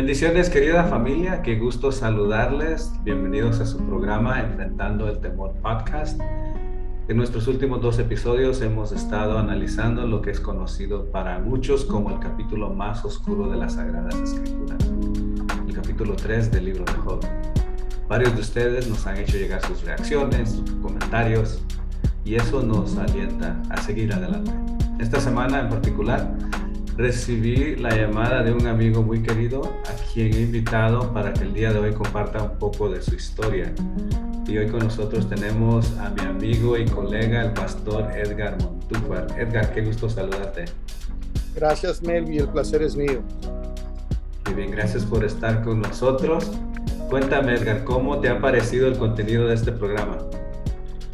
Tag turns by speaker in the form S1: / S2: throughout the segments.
S1: Bendiciones querida familia, qué gusto saludarles. Bienvenidos a su programa Enfrentando el Temor Podcast. En nuestros últimos dos episodios hemos estado analizando lo que es conocido para muchos como el capítulo más oscuro de las Sagradas Escrituras, el capítulo 3 del libro de Job. Varios de ustedes nos han hecho llegar sus reacciones, sus comentarios, y eso nos alienta a seguir adelante. Esta semana en particular recibí la llamada de un amigo muy querido a quien he invitado para que el día de hoy comparta un poco de su historia. Y hoy con nosotros tenemos a mi amigo y colega, el pastor Edgar Montúfar. Edgar, qué gusto saludarte.
S2: Gracias, Melvi, el placer es mío.
S1: Muy bien, gracias por estar con nosotros. Cuéntame, Edgar, ¿cómo te ha parecido el contenido de este programa?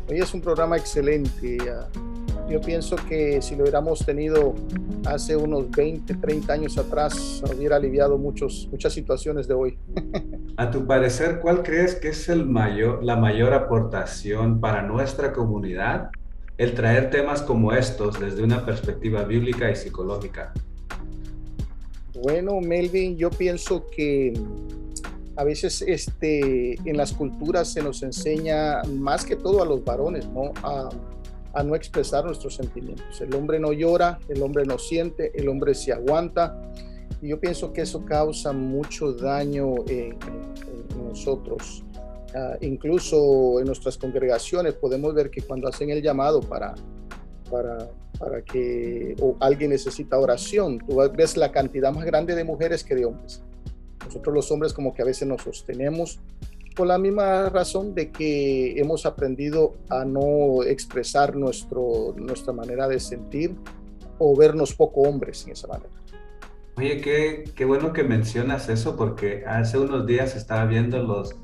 S2: Hoy es un programa excelente. Yo pienso que si lo hubiéramos tenido hace unos 20, 30 años atrás, hubiera aliviado muchos, muchas situaciones de hoy.
S1: A tu parecer, ¿cuál crees que es el mayor, la mayor aportación para nuestra comunidad el traer temas como estos desde una perspectiva bíblica y psicológica?
S2: Bueno, Melvin, yo pienso que a veces este, en las culturas se nos enseña más que todo a los varones, ¿no? A, no expresar nuestros sentimientos. El hombre no llora, el hombre no siente, el hombre se aguanta. Y yo pienso que eso causa mucho daño en, nosotros. Ah, incluso en nuestras congregaciones podemos ver que cuando hacen el llamado para, para, para que alguien necesita oración, tú ves la cantidad más grande de mujeres que de hombres. Nosotros los hombres como que a veces nos sostenemos por la misma razón de que hemos aprendido a no expresar nuestro, nuestra manera de sentir o vernos poco hombres en esa manera.
S1: Oye, qué, qué bueno que mencionas eso porque hace unos días estaba viendo los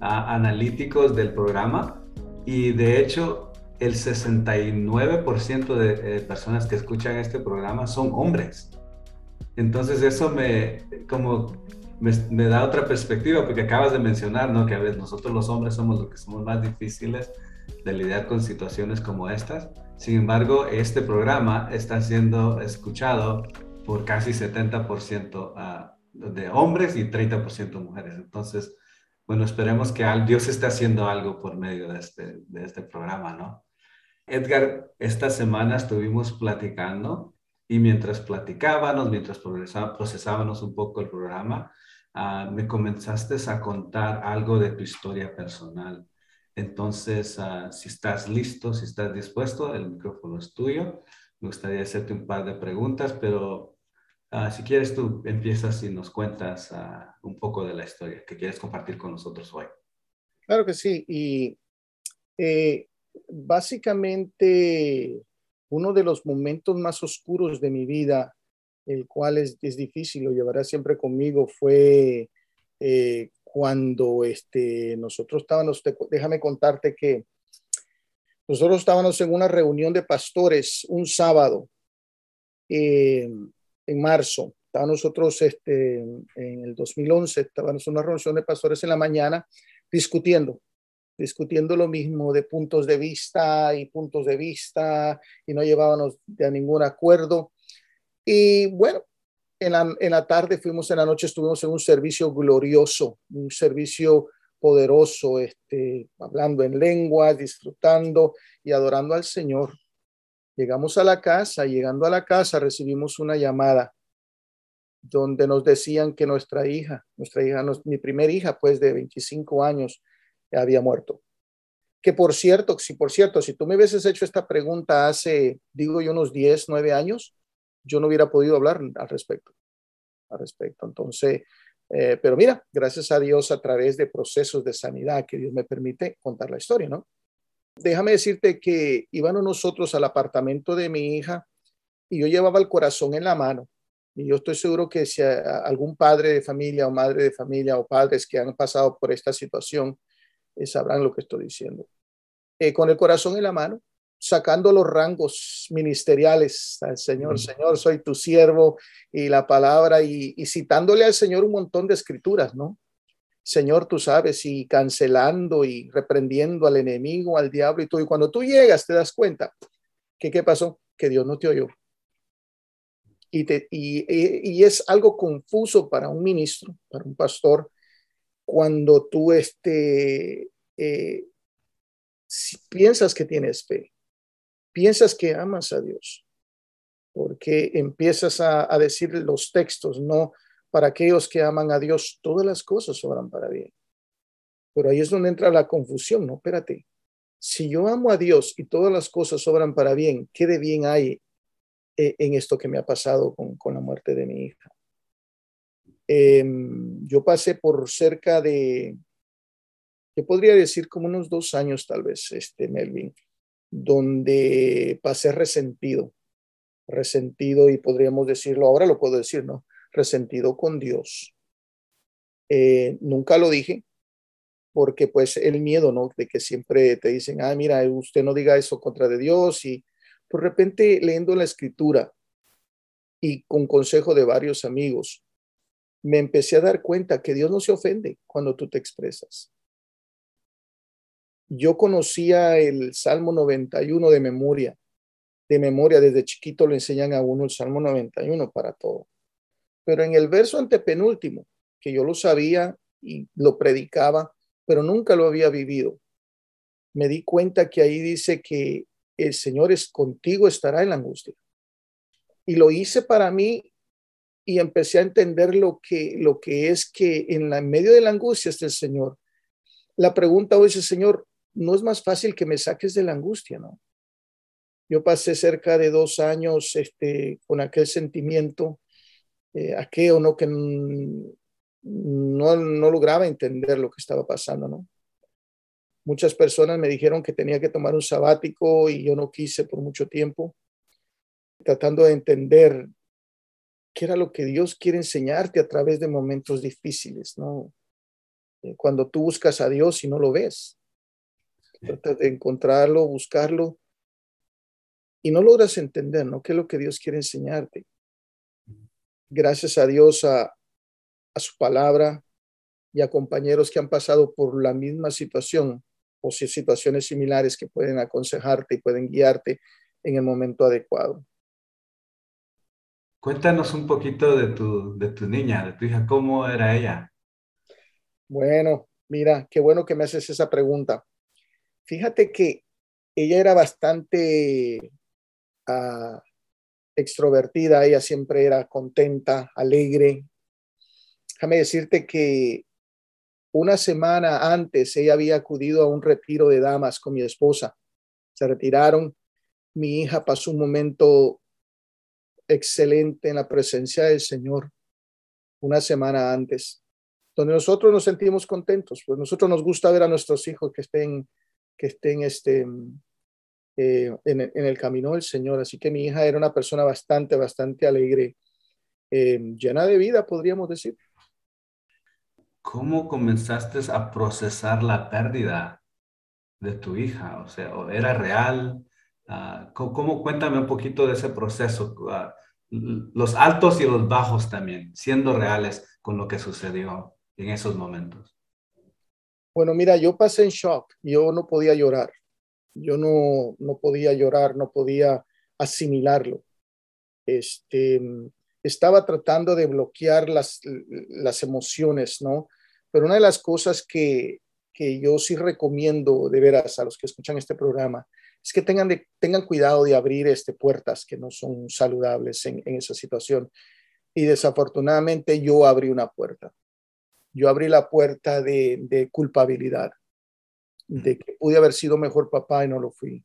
S1: analíticos del programa y de hecho el 69% de personas que escuchan este programa son hombres. Entonces eso me, como me, da otra perspectiva, porque acabas de mencionar, ¿no? Que a veces nosotros los hombres somos los que somos más difíciles de lidiar con situaciones como estas. Sin embargo, este programa está siendo escuchado por casi 70% ah, de hombres y 30% mujeres. Entonces, bueno, esperemos que Dios esté haciendo algo por medio de este, de este programa, ¿no? Edgar, esta semana estuvimos platicando y mientras platicábamos, mientras procesábamos un poco el programa, Ah, me comenzaste a contar algo de tu historia personal. Entonces, ah, si estás listo, si estás dispuesto, el micrófono es tuyo. Me gustaría hacerte un par de preguntas, pero ah, si quieres tú empiezas y nos cuentas un poco de la historia que quieres compartir con nosotros hoy.
S2: Claro que sí. Y eh, básicamente uno de los momentos más oscuros de mi vida el cual es, es difícil, lo llevará siempre conmigo, fue eh, cuando este, nosotros estábamos, déjame contarte que nosotros estábamos en una reunión de pastores un sábado eh, en marzo. Estábamos nosotros este, en el 2011, estábamos en una reunión de pastores en la mañana discutiendo, discutiendo lo mismo de puntos de vista y puntos de vista y no llevábamos a ningún acuerdo. Y bueno, en la, en la tarde fuimos, en la noche estuvimos en un servicio glorioso, un servicio poderoso, este, hablando en lengua, disfrutando y adorando al Señor. Llegamos a la casa, llegando a la casa recibimos una llamada donde nos decían que nuestra hija, nuestra hija, mi primera hija, pues de 25 años, había muerto. Que por cierto, si por cierto, si tú me hubieses hecho esta pregunta hace, digo yo, unos 10, 9 años, yo no hubiera podido hablar al respecto. Al respecto. Entonces, eh, pero mira, gracias a Dios a través de procesos de sanidad que Dios me permite contar la historia, ¿no? Déjame decirte que íbamos nosotros al apartamento de mi hija y yo llevaba el corazón en la mano. Y yo estoy seguro que si algún padre de familia o madre de familia o padres que han pasado por esta situación eh, sabrán lo que estoy diciendo. Eh, con el corazón en la mano, sacando los rangos ministeriales al Señor, Señor, soy tu siervo y la palabra y, citándole al Señor un montón de escrituras, ¿no? Señor, tú sabes, y cancelando y reprendiendo al enemigo, al diablo y todo. Y cuando tú llegas, te das cuenta que qué pasó, que Dios no te oyó. Y, y, es algo confuso para un ministro, para un pastor, cuando tú este, eh, si piensas que tienes fe, piensas que amas a Dios, porque empiezas a, decir los textos, no para aquellos que aman a Dios, todas las cosas obran para bien. Pero ahí es donde entra la confusión, ¿no? Espérate, si yo amo a Dios y todas las cosas obran para bien, ¿qué de bien hay eh, en esto que me ha pasado con, la muerte de mi hija? Em, yo pasé por cerca de, yo podría decir como unos dos años tal vez, este Melvin, donde pasé resentido, resentido y podríamos decirlo, ahora lo puedo decir, ¿no? Resentido con Dios. Eh, nunca lo dije, porque pues el miedo, ¿no? De que siempre te dicen, ah, mira, usted no diga eso contra de Dios y por repente leyendo la escritura y con consejo de varios amigos, me empecé a dar cuenta que Dios no se ofende cuando tú te expresas. Yo conocía el Salmo 91 de memoria, de memoria, desde chiquito le enseñan a uno el Salmo 91 para todo. Pero en el verso antepenúltimo, que yo lo sabía y lo predicaba, pero nunca lo había vivido. Me di cuenta que ahí dice que el Señor es contigo, estará en la angustia. Y lo hice para mí y empecé a entender lo que, lo que es que en, medio de la angustia está el Señor. La pregunta hoy es, Señor, ¿no es más fácil que me saques de la angustia, no? Yo pasé cerca de dos años este, con aquel sentimiento, eh, aquello, ¿no? Que no, no lograba entender lo que estaba pasando, ¿no? Muchas personas me dijeron que tenía que tomar un sabático y yo no quise por mucho tiempo, tratando de entender qué era lo que Dios quiere enseñarte a través de momentos difíciles, ¿no? Eh, cuando tú buscas a Dios y no lo ves, tratas de encontrarlo, buscarlo y no logras entender, ¿no? ¿Qué es lo que Dios quiere enseñarte? Gracias a Dios, a, a su palabra y a compañeros que han pasado por la misma situación o si situaciones similares que pueden aconsejarte y pueden guiarte en el momento adecuado.
S1: Cuéntanos un poquito de tu, de tu niña, de tu hija, ¿cómo era ella?
S2: Bueno, mira, qué bueno que me haces esa pregunta. Fíjate que ella era bastante ah, extrovertida, ella siempre era contenta, alegre, Déjame decirte que una semana antes ella había acudido a un retiro de damas con mi esposa. Se retiraron. Mi hija pasó un momento excelente en la presencia del Señor una semana antes, donde nosotros nos sentimos contentos, pues nosotros nos gusta ver a nuestros hijos que estén, que estén este, eh, en, el camino del Señor. Así que mi hija era una persona bastante, bastante alegre, eh, llena de vida, podríamos decir.
S1: ¿cómo comenzaste a procesar la pérdida de tu hija? O sea, ¿era real? Ah, ¿cómo, Cuéntame un poquito de ese proceso, ah, los altos y los bajos también, siendo reales con lo que sucedió en esos momentos.
S2: Bueno, mira, yo pasé en shock, yo no podía llorar, yo no, no podía llorar, no podía asimilarlo. Este, estaba tratando de bloquear las, las emociones, ¿no? Pero una de las cosas que, que yo sí recomiendo de veras a los que escuchan este programa es que tengan, tengan cuidado de abrir este, puertas que no son saludables en esa situación. Y desafortunadamente yo abrí una puerta. Yo abrí la puerta de, de culpabilidad, de que pude haber sido mejor papá y no lo fui.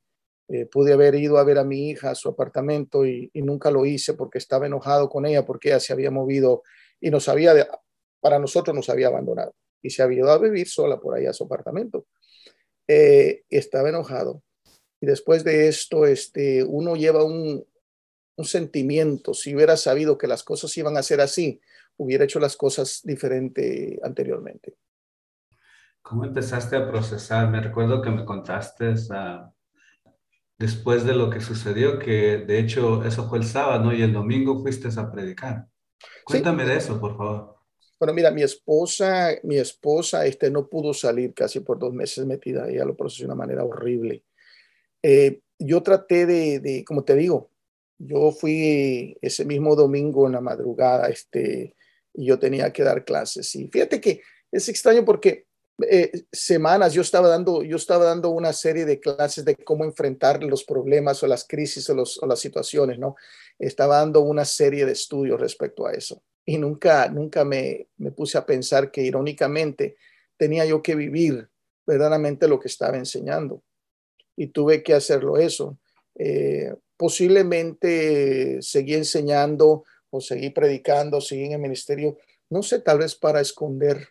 S2: Eh, pude haber ido a ver a mi hija a su apartamento y, y, nunca lo hice porque estaba enojado con ella porque ella se había movido y nos había, para nosotros nos había abandonado y se había ido a vivir sola por ahí a su apartamento. Eh, estaba enojado. Y después de esto, este, uno lleva un, un sentimiento. Si hubiera sabido que las cosas iban a ser así, hubiera hecho las cosas diferente anteriormente.
S1: ¿Cómo empezaste a procesar? Me recuerdo que me contaste uh, después de lo que sucedió, que de hecho eso fue el sábado y el domingo fuiste a predicar. Cuéntame de eso, por favor.
S2: Bueno, mira, mi esposa, mi esposa, este, no pudo salir casi por dos meses metida. Ella lo procesó de una manera horrible. Eh, yo traté de, de, como te digo, yo fui ese mismo domingo en la madrugada, este, y yo tenía que dar clases. Y fíjate que es extraño porque eh, semanas yo estaba dando, yo estaba dando una serie de clases de cómo enfrentar los problemas o las crisis o, las situaciones, ¿no? Estaba dando una serie de estudios respecto a eso. Y nunca, nunca me, me puse a pensar que irónicamente tenía yo que vivir verdaderamente lo que estaba enseñando. Y tuve que hacerlo eso. Eh, posiblemente seguí enseñando o seguí predicando, seguí en el ministerio, no sé, tal vez para esconder,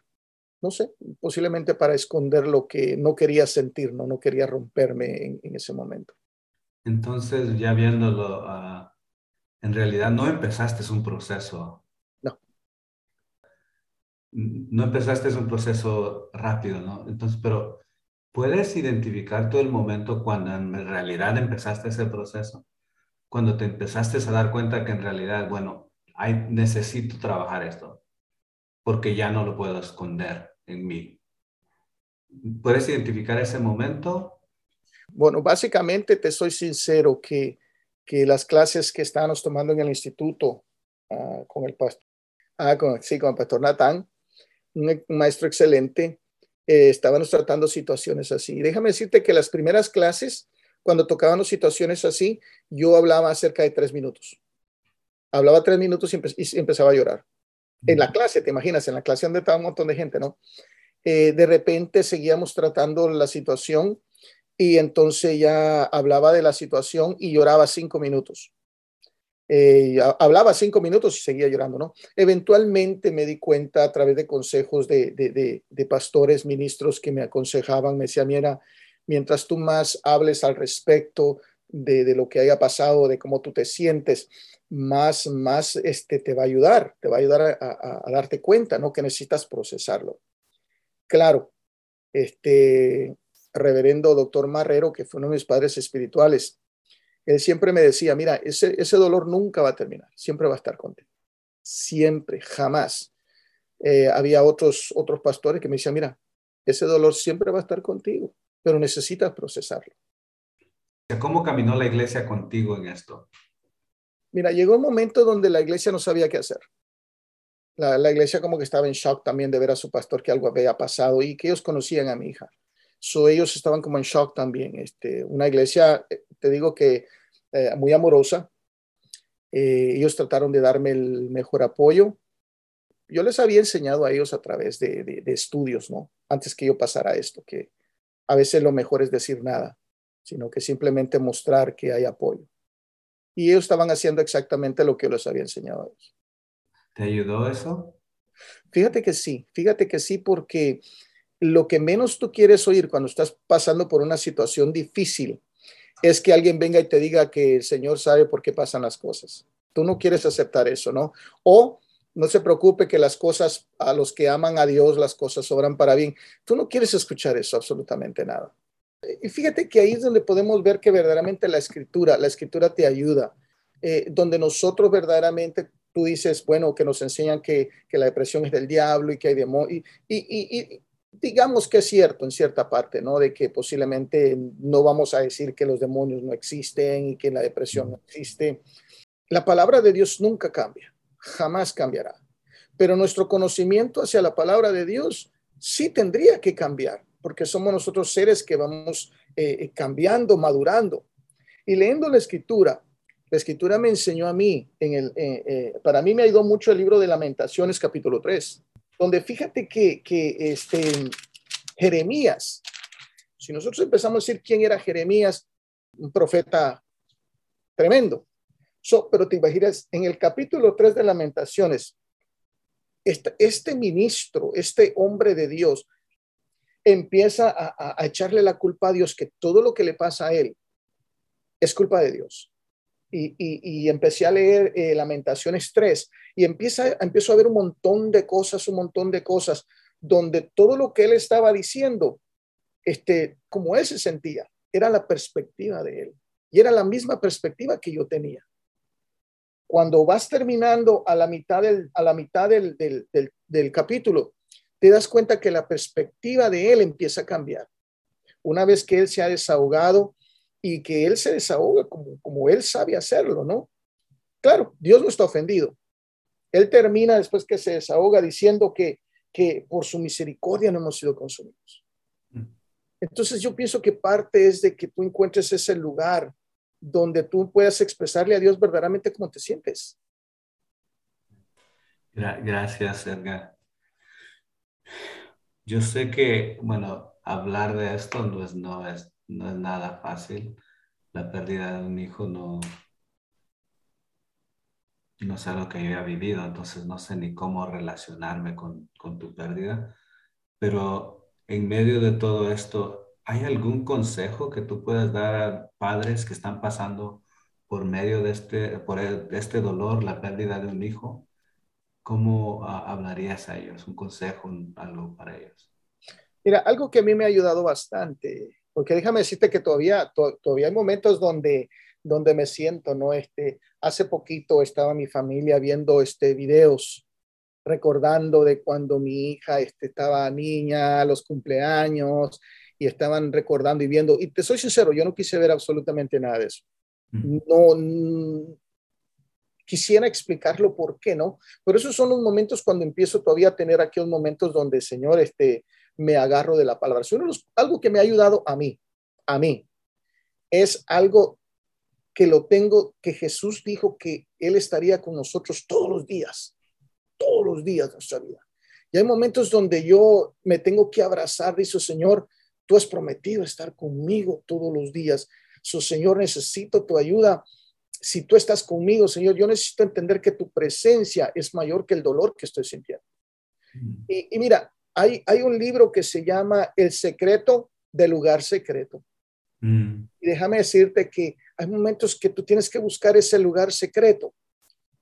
S2: no sé, posiblemente para esconder lo que no quería sentir, no, no quería romperme en, ese momento.
S1: Entonces, ya viéndolo, uh, en realidad no empezaste un proceso.
S2: No.
S1: No empezaste un proceso rápido, ¿no? Entonces, pero ¿puedes identificar todo el momento cuando en realidad empezaste ese proceso? cuando te empezaste a dar cuenta que en realidad, bueno, hay, necesito trabajar esto, porque ya no lo puedo esconder en mí. ¿Puedes identificar ese momento?
S2: Bueno, básicamente te soy sincero que, que las clases que estábamos tomando en el instituto ah, con el pastor, ah, con, sí, con el pastor Natán, un, maestro excelente, eh, estábamos tratando situaciones así. déjame decirte que las primeras clases cuando tocaban situaciones así, yo hablaba cerca de tres minutos. Hablaba tres minutos y, empezaba a llorar. En la clase, te imaginas, en la clase donde estaba un montón de gente, ¿no? Eh, de repente seguíamos tratando la situación y entonces ya hablaba de la situación y lloraba cinco minutos. Eh, hablaba cinco minutos y seguía llorando, ¿no? Eventualmente me di cuenta a través de consejos de, de, de, pastores, ministros que me aconsejaban, me decían, mira, mientras tú más hables al respecto de, lo que haya pasado, de cómo tú te sientes, más, más este, te va a ayudar, te va a ayudar a, darte cuenta, ¿no? Que necesitas procesarlo. Claro, este reverendo doctor Marrero, que fue uno de mis padres espirituales, él siempre me decía, mira, ese, ese dolor nunca va a terminar, siempre va a estar contigo, siempre, jamás. Eh, había otros, otros pastores que me decían, mira, ese dolor siempre va a estar contigo, pero necesitas procesarlo.
S1: ¿Cómo caminó la iglesia contigo en esto?
S2: Mira, llegó un momento donde la iglesia no sabía qué hacer. La, iglesia como que estaba en shock también de ver a su pastor que algo había pasado y que ellos conocían a mi hija. So, ellos estaban como en shock también. Este, una iglesia, eh, te digo que eh, muy amorosa. Eh, ellos trataron de darme el mejor apoyo. Yo les había enseñado a ellos a través de, de estudios, ¿no? Antes que yo pasara esto, que a veces lo mejor es decir nada, sino que simplemente mostrar que hay apoyo. Y ellos estaban haciendo exactamente lo que yo les había enseñado a ellos.
S1: ¿Te ayudó eso?
S2: Fíjate que sí, fíjate que sí, porque lo que menos tú quieres oír cuando estás pasando por una situación difícil es que alguien venga y te diga que el Señor sabe por qué pasan las cosas. Tú no quieres aceptar eso, ¿no? O no se preocupe que las cosas, a los que aman a Dios, las cosas sobran para bien. Tú no quieres escuchar eso, absolutamente nada. Y fíjate que ahí es donde podemos ver que verdaderamente la escritura, la escritura te ayuda, eh, donde nosotros verdaderamente tú dices, bueno, que nos enseñan que, la depresión es del diablo y que hay demonios, y, digamos que es cierto en cierta parte, ¿no? De que posiblemente no vamos a decir que los demonios no existen y que la depresión no existe. La palabra de Dios nunca cambia jamás cambiará. Pero nuestro conocimiento hacia la palabra de Dios sí tendría que cambiar, porque somos nosotros seres que vamos eh, eh, cambiando, madurando. Y leyendo la escritura, la escritura me enseñó a mí, en el, eh, para mí me ayudó mucho el libro de lamentaciones capítulo 3, donde fíjate que, que este, Jeremías, si nosotros empezamos a decir quién era Jeremías, un profeta tremendo, pero te imaginas, en el capítulo 3 de Lamentaciones, este, este ministro, este hombre de Dios, empieza a, echarle la culpa a Dios, que todo lo que le pasa a él es culpa de Dios. Y, y, empecé a leer eh, Lamentaciones 3 y empieza, empiezo a ver un montón de cosas, un montón de cosas, donde todo lo que él estaba diciendo, este, como él se sentía, era la perspectiva de él. Y era la misma perspectiva que yo tenía cuando vas terminando a la mitad del, a la mitad del, del, capítulo, te das cuenta que la perspectiva de él empieza a cambiar. Una vez que él se ha desahogado y que él se desahoga como, como él sabe hacerlo, ¿no? Claro, Dios no está ofendido. Él termina después que se desahoga diciendo que, que por su misericordia no hemos sido consumidos. Mm. Entonces yo pienso que parte es de que tú encuentres ese lugar donde tú puedas expresarle a Dios verdaderamente cómo te sientes.
S1: Gracias, Edgar. Yo sé que, bueno, hablar de esto no es, no es, no es nada fácil. La pérdida de un hijo no, no sé lo que yo he vivido, entonces no sé ni cómo relacionarme con, con tu pérdida. Pero en medio de todo esto, ¿hay algún consejo que tú puedas dar a padres que están pasando por medio de este, por este dolor, la pérdida de un hijo? ¿Cómo ah, hablarías a ellos? ¿Un consejo, algo para ellos?
S2: Mira, algo que a mí me ha ayudado bastante, porque déjame decirte que todavía, todavía hay momentos donde, donde me siento, ¿no? Este, hace poquito estaba mi familia viendo este, videos recordando de cuando mi hija este, estaba niña, los cumpleaños, y estaban recordando y viendo. Y te soy sincero, yo no quise ver absolutamente nada de eso. No, quisiera explicarlo por qué, ¿no? Pero esos son los momentos cuando empiezo todavía a tener aquellos momentos donde, Señor, este, me agarro de la palabra. algo que me ha ayudado a mí, a mí, es algo que lo tengo, que Jesús dijo que Él estaría con nosotros todos los días, todos los días de nuestra vida. Y hay momentos donde yo me tengo que abrazar, dice Señor, tú has prometido estar conmigo todos los días. So, Señor, necesito tu ayuda si tú estás conmigo, Señor, yo necesito entender que tu presencia es mayor que el dolor que estoy sintiendo. Mm. Y, mira, hay, hay un libro que se llama El secreto del lugar secreto. Mm. Y déjame decirte que hay momentos que tú tienes que buscar ese lugar secreto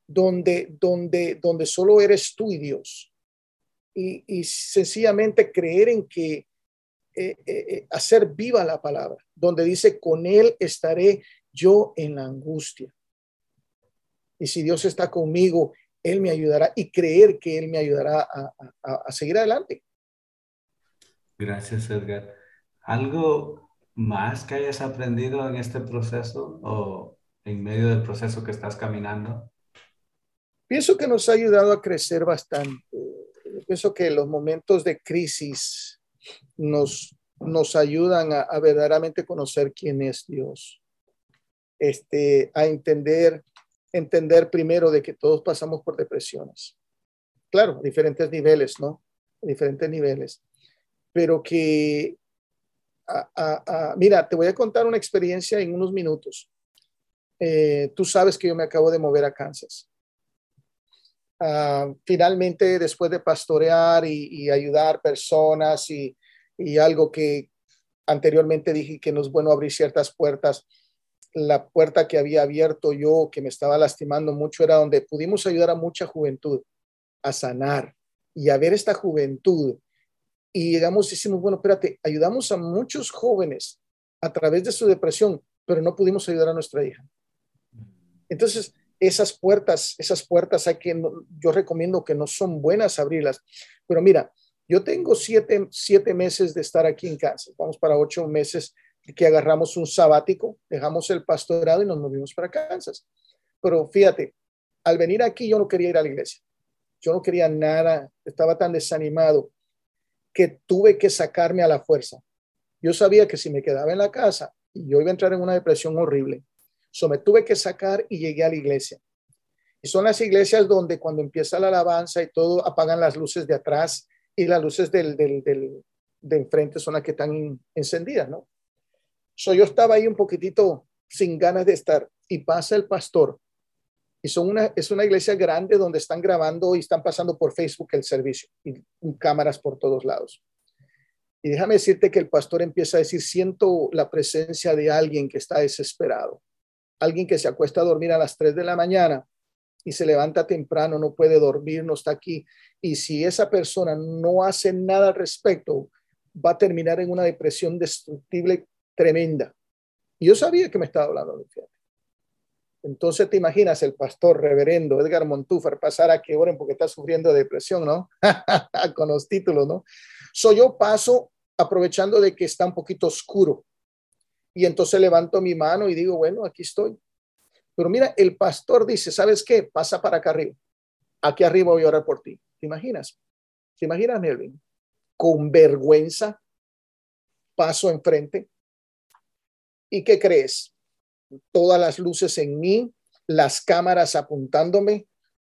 S2: donde, donde, donde solo eres tú y Dios. Y, y sencillamente creer en que eh, eh, eh, hacer viva la palabra, donde dice, con Él estaré yo en la angustia. Y si Dios está conmigo, Él me ayudará y creer que Él me ayudará a, seguir adelante.
S1: Gracias, Edgar. ¿Algo más que hayas aprendido en este proceso o en medio del proceso que estás caminando?
S2: Pienso que nos ha ayudado a crecer bastante. Pienso que los momentos de crisis nos, nos ayudan a, a verdaderamente conocer quién es Dios este, a entender, entender primero de que todos pasamos por depresiones. Claro, diferentes niveles, ¿no? diferentes niveles. Pero que, mira, te voy a contar una experiencia en unos minutos. Eh, tú sabes que yo me acabo de mover a Kansas. Ah, finalmente, después de pastorear y, ayudar personas y, y, algo que anteriormente dije que no es bueno abrir ciertas puertas, la puerta que había abierto yo, que me estaba lastimando mucho, era donde pudimos ayudar a mucha juventud a sanar y a ver esta juventud. Y llegamos y decimos, bueno, espérate, ayudamos a muchos jóvenes a través de su depresión, pero no pudimos ayudar a nuestra hija. Entonces, esas puertas, esas puertas hay que, yo recomiendo que no son buenas abrirlas. Pero mira, yo tengo siete, siete meses de estar aquí en casa, vamos para ocho meses que agarramos un sabático, dejamos el pastorado y nos movimos para Kansas. Pero fíjate, al venir aquí yo no quería ir a la iglesia. Yo no quería nada, estaba tan desanimado que tuve que sacarme a la fuerza. Yo sabía que si me quedaba en la casa, yo iba a entrar en una depresión horrible. So me tuve que sacar y llegué a la iglesia. Y son las iglesias donde cuando empieza la alabanza y todo, apagan las luces de atrás y las luces del, del, del de enfrente son las que están encendidas, ¿no? So, yo estaba ahí un poquitito sin ganas de estar y pasa el pastor. Y son una, es una iglesia grande donde están grabando y están pasando por Facebook el servicio y cámaras por todos lados. Y déjame decirte que el pastor empieza a decir, siento la presencia de alguien que está desesperado, alguien que se acuesta a dormir a las 3 de la mañana y se levanta temprano, no puede dormir, no está aquí. Y si esa persona no hace nada al respecto, va a terminar en una depresión destructible tremenda. Y yo sabía que me estaba hablando de fe. Entonces te imaginas el pastor reverendo Edgar Montúfar pasar a que oren porque está sufriendo de depresión, ¿no? Con los títulos, ¿no? soy yo paso aprovechando de que está un poquito oscuro. Y entonces levanto mi mano y digo, bueno, aquí estoy. Pero mira, el pastor dice, ¿sabes qué? Pasa para acá arriba. Aquí arriba voy a orar por ti. ¿Te imaginas? ¿Te imaginas, Melvin? Con vergüenza, paso enfrente. ¿Y qué crees? Todas las luces en mí, las cámaras apuntándome,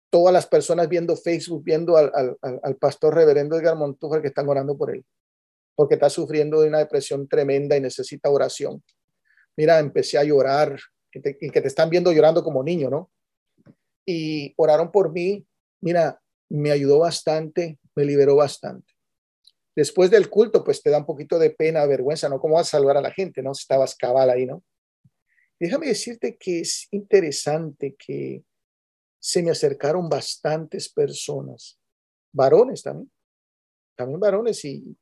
S2: todas las personas viendo Facebook, viendo al, al, pastor reverendo Edgar Montúfar que están orando por él, porque está sufriendo de una depresión tremenda y necesita oración. Mira, empecé a llorar, y que te están viendo llorando como niño, ¿no? Y oraron por mí. Mira, me ayudó bastante, me liberó bastante. Después del culto, pues te da un poquito de pena, vergüenza, ¿no? ¿Cómo vas a salvar a la gente, no? Estabas cabal ahí, ¿no? Déjame decirte que es interesante que se me acercaron bastantes personas, varones también, también varones y,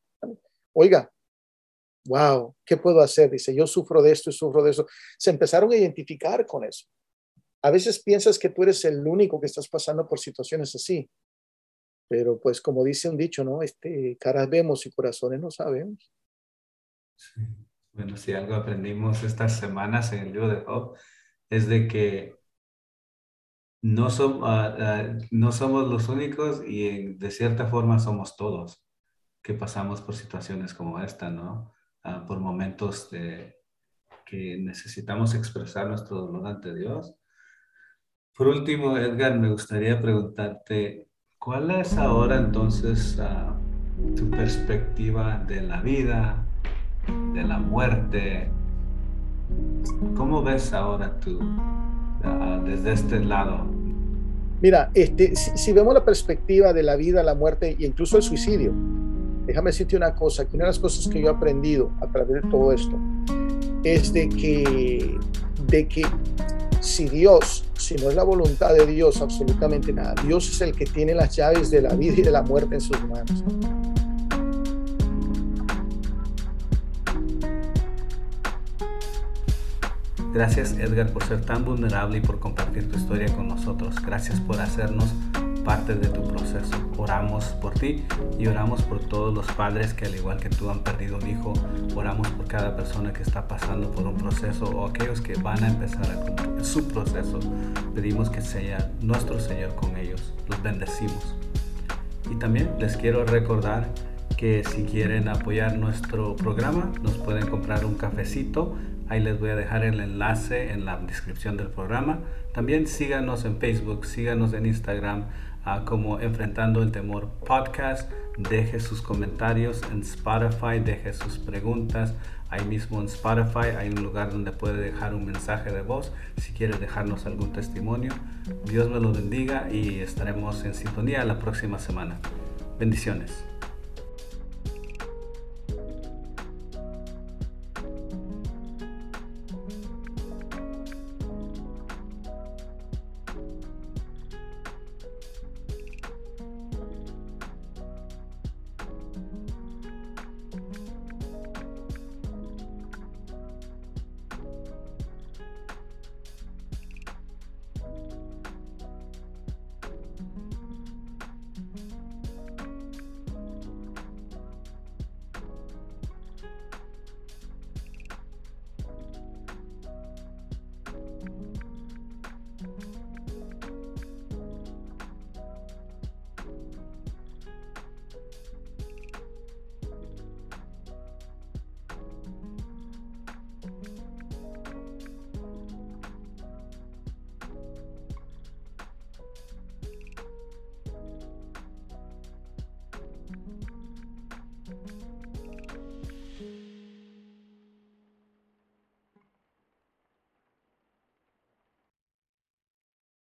S2: oiga, wow, ¿qué puedo hacer? Dice, yo sufro de esto y sufro de eso. Se empezaron a identificar con eso. A veces piensas que tú eres el único que estás pasando por situaciones así, pero pues como dice un dicho, ¿no? Este, caras vemos y corazones no sabemos.
S1: Bueno, si algo aprendimos estas semanas en el libro de Job es de que no, ah, ah, no somos los únicos y de cierta forma somos todos que pasamos por situaciones como esta, ¿no? Ah, por momentos de, que necesitamos expresar nuestro dolor ante Dios. Por último, Edgar, me gustaría preguntarte, ¿cuál es ahora entonces tu perspectiva de la vida, de la muerte. ¿Cómo ves ahora tú ah, desde este lado?
S2: Mira, este, si, vemos la perspectiva de la vida, la muerte e incluso el suicidio, déjame decirte una cosa, que una de las cosas que yo he aprendido a través de todo esto es de que, de que si Dios, si no es la voluntad de Dios, absolutamente nada, Dios es el que tiene las llaves de la vida y de la muerte en sus manos.
S1: Gracias Edgar por ser tan vulnerable y por compartir tu historia con nosotros. Gracias por hacernos parte de tu proceso. Oramos por ti y oramos por todos los padres que al igual que tú han perdido un hijo. Oramos por cada persona que está pasando por un proceso o aquellos que van a empezar a cumplir su proceso. Pedimos que sea nuestro Señor con ellos. Los bendecimos. Y también les quiero recordar que si quieren apoyar nuestro programa nos pueden comprar un cafecito Ahí les voy a dejar el enlace en la descripción del programa. También síganos en Facebook, síganos en Instagram ah, como Enfrentando el Temor Podcast. Deje sus comentarios en Spotify, deje sus preguntas. Ahí mismo en Spotify hay un lugar donde puede dejar un mensaje de voz si quiere dejarnos algún testimonio. Dios me lo bendiga y estaremos en sintonía la próxima semana. Bendiciones.